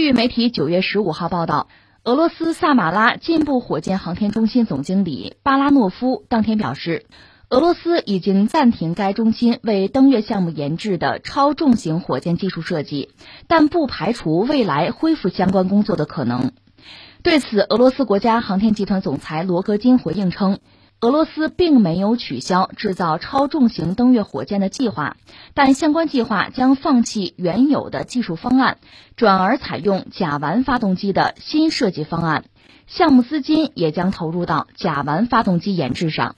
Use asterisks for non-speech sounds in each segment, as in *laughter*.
据媒体九月十五号报道，俄罗斯萨马拉进步火箭航天中心总经理巴拉诺夫当天表示，俄罗斯已经暂停该中心为登月项目研制的超重型火箭技术设计，但不排除未来恢复相关工作的可能。对此，俄罗斯国家航天集团总裁罗格金回应称。俄罗斯并没有取消制造超重型登月火箭的计划，但相关计划将放弃原有的技术方案，转而采用甲烷发动机的新设计方案。项目资金也将投入到甲烷发动机研制上。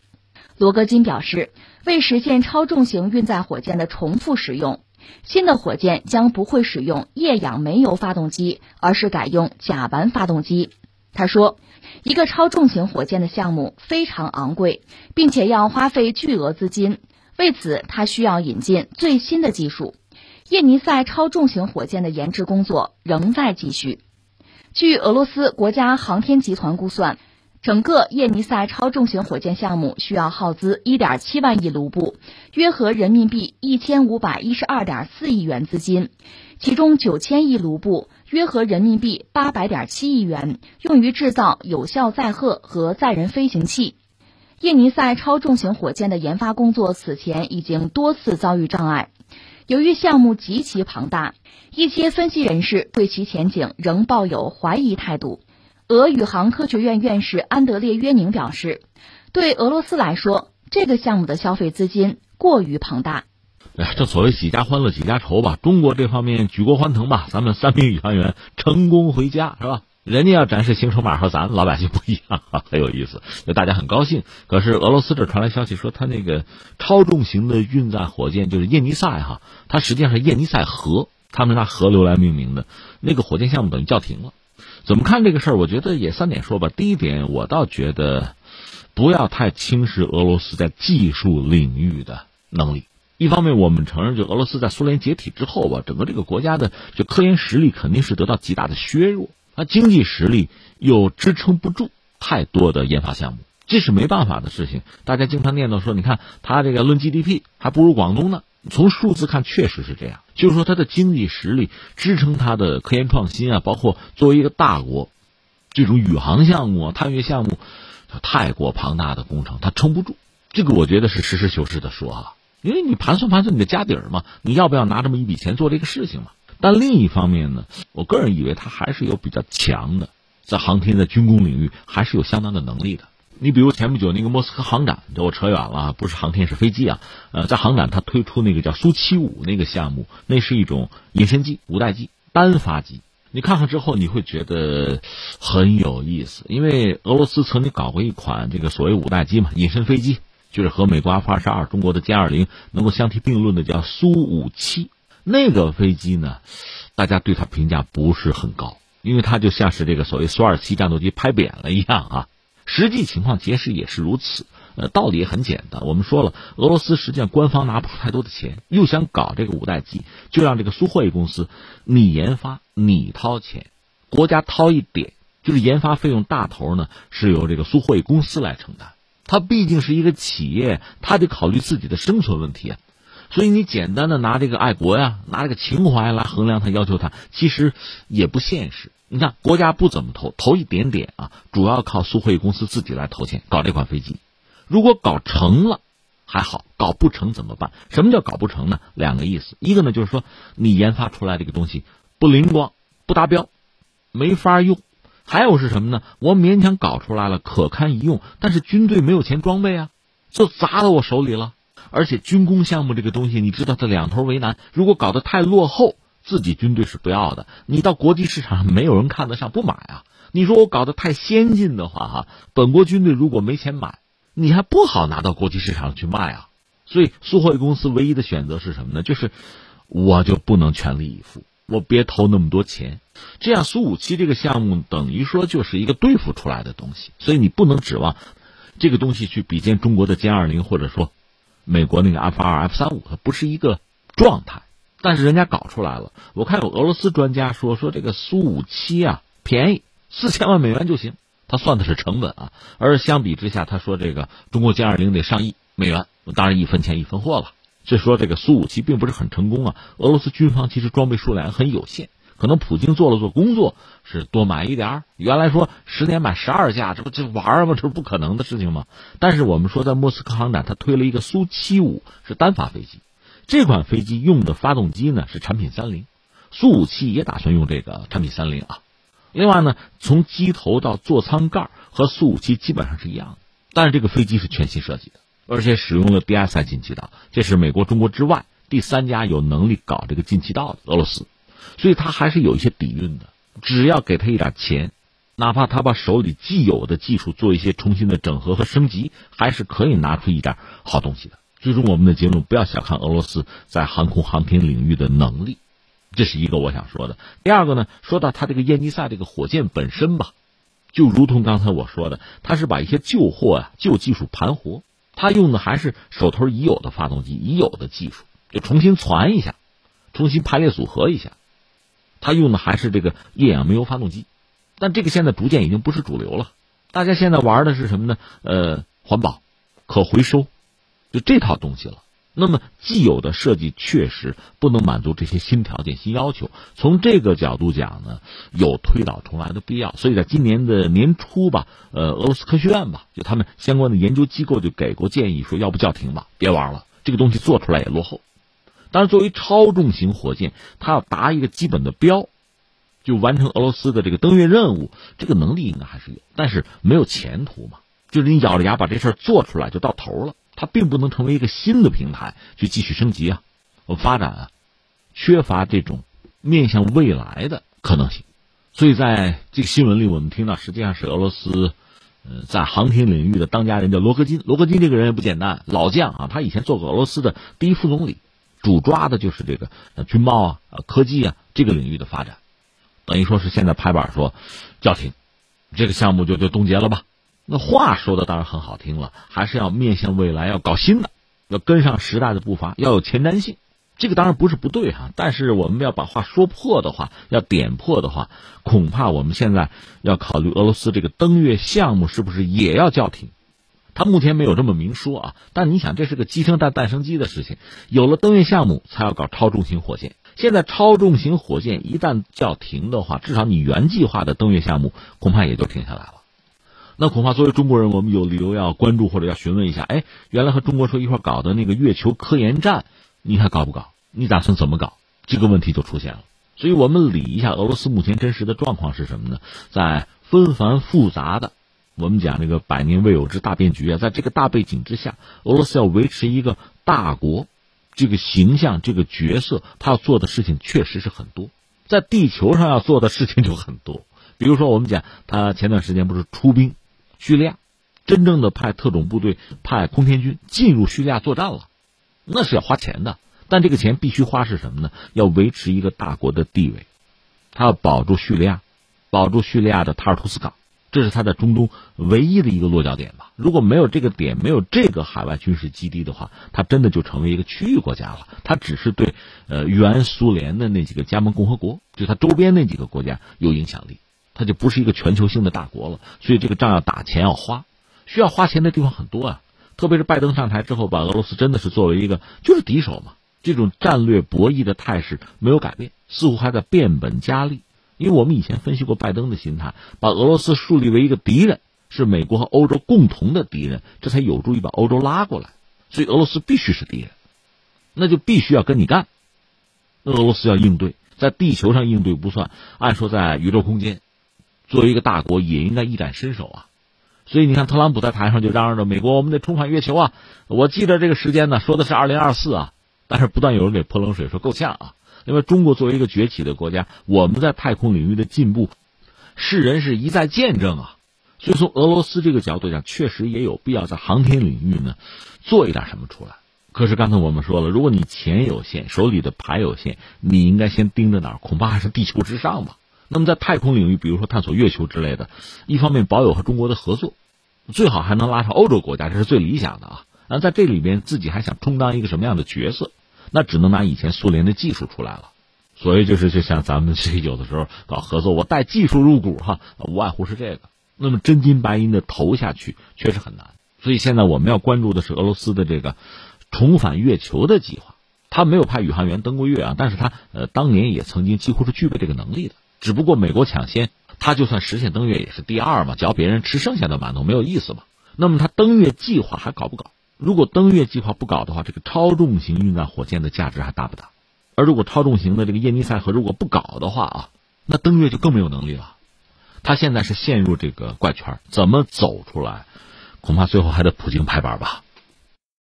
罗格金表示，为实现超重型运载火箭的重复使用，新的火箭将不会使用液氧煤油发动机，而是改用甲烷发动机。他说。一个超重型火箭的项目非常昂贵，并且要花费巨额资金。为此，他需要引进最新的技术。叶尼塞超重型火箭的研制工作仍在继续。据俄罗斯国家航天集团估算，整个叶尼塞超重型火箭项目需要耗资1.7万亿卢布，约合人民币1512.4亿元资金，其中9000亿卢布。约合人民币八百点七亿元，用于制造有效载荷和载人飞行器。叶尼塞超重型火箭的研发工作此前已经多次遭遇障碍，由于项目极其庞大，一些分析人士对其前景仍抱有怀疑态度。俄宇航科学院院士安德烈约宁表示，对俄罗斯来说，这个项目的消费资金过于庞大。哎，这所谓几家欢乐几家愁吧。中国这方面举国欢腾吧，咱们三名宇航员成功回家是吧？人家要展示行程码和咱老百姓不一样，很有意思，就大家很高兴。可是俄罗斯这传来消息说，他那个超重型的运载火箭就是叶尼塞哈，它实际上是叶尼塞河，他们拿河流来命名的那个火箭项目等于叫停了。怎么看这个事儿？我觉得也三点说吧。第一点，我倒觉得不要太轻视俄罗斯在技术领域的能力。一方面，我们承认，就俄罗斯在苏联解体之后吧，整个这个国家的就科研实力肯定是得到极大的削弱，它经济实力又支撑不住太多的研发项目，这是没办法的事情。大家经常念叨说，你看他这个论 GDP 还不如广东呢。从数字看，确实是这样，就是说他的经济实力支撑它的科研创新啊，包括作为一个大国，这种宇航项目啊、探月项目，它太过庞大的工程，它撑不住。这个我觉得是实事求是的说啊。因为你盘算盘算你的家底儿嘛，你要不要拿这么一笔钱做这个事情嘛？但另一方面呢，我个人以为他还是有比较强的，在航天的军工领域还是有相当的能力的。你比如前不久那个莫斯科航展，这我扯远了，不是航天是飞机啊。呃，在航展他推出那个叫苏七五那个项目，那是一种隐身机、五代机、单发机。你看看之后，你会觉得很有意思，因为俄罗斯曾经搞过一款这个所谓五代机嘛，隐身飞机。就是和美国 F 二十二、中国的歼二零能够相提并论的，叫苏五七那个飞机呢，大家对它评价不是很高，因为它就像是这个所谓苏二七战斗机拍扁了一样啊。*laughs* 实际情况其实也是如此。呃，道理也很简单，我们说了，俄罗斯实际上官方拿不出太多的钱，又想搞这个五代机，就让这个苏霍伊公司你研发，你掏钱，国家掏一点，就是研发费用大头呢是由这个苏霍伊公司来承担。它毕竟是一个企业，它得考虑自己的生存问题啊，所以你简单的拿这个爱国呀，拿这个情怀来衡量它，要求它，其实也不现实。你看，国家不怎么投，投一点点啊，主要靠苏霍伊公司自己来投钱搞这款飞机。如果搞成了，还好；搞不成怎么办？什么叫搞不成呢？两个意思，一个呢就是说你研发出来这个东西不灵光、不达标，没法用。还有是什么呢？我勉强搞出来了，可堪一用，但是军队没有钱装备啊，就砸到我手里了。而且军工项目这个东西，你知道它两头为难。如果搞得太落后，自己军队是不要的；你到国际市场上，没有人看得上，不买啊。你说我搞得太先进的话，哈，本国军队如果没钱买，你还不好拿到国际市场去卖啊。所以苏霍伊公司唯一的选择是什么呢？就是我就不能全力以赴。我别投那么多钱，这样苏五七这个项目等于说就是一个对付出来的东西，所以你不能指望这个东西去比肩中国的歼二零或者说美国那个 F 二、F 三五，它不是一个状态。但是人家搞出来了，我看有俄罗斯专家说说这个苏五七啊便宜四千万美元就行，他算的是成本啊。而相比之下，他说这个中国歼二零得上亿美元，当然一分钱一分货了。就说，这个苏五七并不是很成功啊。俄罗斯军方其实装备数量很有限，可能普京做了做工作，是多买一点。原来说十年买十二架，这不就玩吗？这不可能的事情吗？但是我们说，在莫斯科航展，他推了一个苏七五，是单发飞机。这款飞机用的发动机呢是产品三零，苏五七也打算用这个产品三零啊。另外呢，从机头到座舱盖和苏五七基本上是一样的，但是这个飞机是全新设计的，而且使用了 DSI 进气道，这是美国、中国之外第三家有能力搞这个进气道的俄罗斯。所以他还是有一些底蕴的，只要给他一点钱，哪怕他把手里既有的技术做一些重新的整合和升级，还是可以拿出一点好东西的。最终，我们的结论不要小看俄罗斯在航空航天领域的能力，这是一个我想说的。第二个呢，说到他这个燕吉赛这个火箭本身吧，就如同刚才我说的，他是把一些旧货啊、旧技术盘活，他用的还是手头已有的发动机、已有的技术，就重新传一下，重新排列组合一下。他用的还是这个液氧煤油发动机，但这个现在逐渐已经不是主流了。大家现在玩的是什么呢？呃，环保、可回收，就这套东西了。那么既有的设计确实不能满足这些新条件、新要求。从这个角度讲呢，有推倒重来的必要。所以在今年的年初吧，呃，俄罗斯科学院吧，就他们相关的研究机构就给过建议，说要不叫停吧，别玩了，这个东西做出来也落后。但是作为超重型火箭，它要达一个基本的标，就完成俄罗斯的这个登月任务，这个能力应该还是有，但是没有前途嘛。就是你咬着牙把这事做出来就到头了，它并不能成为一个新的平台去继续升级啊，我发展啊，缺乏这种面向未来的可能性。所以在这个新闻里，我们听到实际上是俄罗斯，呃，在航天领域的当家人叫罗戈金。罗戈金这个人也不简单，老将啊，他以前做过俄罗斯的第一副总理。主抓的就是这个军贸啊、呃科技啊这个领域的发展，等于说是现在拍板说叫停，这个项目就就冻结了吧。那话说的当然很好听了，还是要面向未来，要搞新的，要跟上时代的步伐，要有前瞻性。这个当然不是不对哈，但是我们要把话说破的话，要点破的话，恐怕我们现在要考虑俄罗斯这个登月项目是不是也要叫停。他目前没有这么明说啊，但你想，这是个鸡生蛋蛋生鸡的事情。有了登月项目，才要搞超重型火箭。现在超重型火箭一旦叫停的话，至少你原计划的登月项目恐怕也就停下来了。那恐怕作为中国人，我们有理由要关注或者要询问一下：哎，原来和中国说一块搞的那个月球科研站，你还搞不搞？你打算怎么搞？这个问题就出现了。所以我们理一下俄罗斯目前真实的状况是什么呢？在纷繁复杂的。我们讲这个百年未有之大变局啊，在这个大背景之下，俄罗斯要维持一个大国这个形象、这个角色，他要做的事情确实是很多，在地球上要做的事情就很多。比如说，我们讲他前段时间不是出兵叙利亚，真正的派特种部队、派空天军进入叙利亚作战了，那是要花钱的。但这个钱必须花是什么呢？要维持一个大国的地位，他要保住叙利亚，保住叙利亚的塔尔图斯港。这是他在中东唯一的一个落脚点吧？如果没有这个点，没有这个海外军事基地的话，他真的就成为一个区域国家了。他只是对呃原苏联的那几个加盟共和国，就他周边那几个国家有影响力，他就不是一个全球性的大国了。所以这个仗要打，钱要花，需要花钱的地方很多啊。特别是拜登上台之后，把俄罗斯真的是作为一个就是敌手嘛，这种战略博弈的态势没有改变，似乎还在变本加厉。因为我们以前分析过拜登的心态，把俄罗斯树立为一个敌人，是美国和欧洲共同的敌人，这才有助于把欧洲拉过来。所以俄罗斯必须是敌人，那就必须要跟你干。俄罗斯要应对，在地球上应对不算，按说在宇宙空间，作为一个大国也应该一展身手啊。所以你看，特朗普在台上就嚷嚷着美国我们得重返月球啊！我记得这个时间呢，说的是二零二四啊，但是不断有人给泼冷水，说够呛啊。因为中国作为一个崛起的国家，我们在太空领域的进步，世人是一再见证啊。所以从俄罗斯这个角度讲，确实也有必要在航天领域呢做一点什么出来。可是刚才我们说了，如果你钱有限，手里的牌有限，你应该先盯着哪儿？恐怕还是地球之上吧。那么在太空领域，比如说探索月球之类的，一方面保有和中国的合作，最好还能拉上欧洲国家，这是最理想的啊。那在这里边，自己还想充当一个什么样的角色？那只能拿以前苏联的技术出来了，所以就是就像咱们 *laughs* 这有的时候搞合作，我带技术入股哈，无外乎是这个。那么真金白银的投下去确实很难，所以现在我们要关注的是俄罗斯的这个重返月球的计划。他没有派宇航员登过月啊，但是他呃当年也曾经几乎是具备这个能力的，只不过美国抢先，他就算实现登月也是第二嘛，只要别人吃剩下的馒头没有意思嘛。那么他登月计划还搞不搞？如果登月计划不搞的话，这个超重型运载火箭的价值还大不大？而如果超重型的这个叶尼塞河如果不搞的话啊，那登月就更没有能力了。他现在是陷入这个怪圈，怎么走出来？恐怕最后还得普京拍板吧。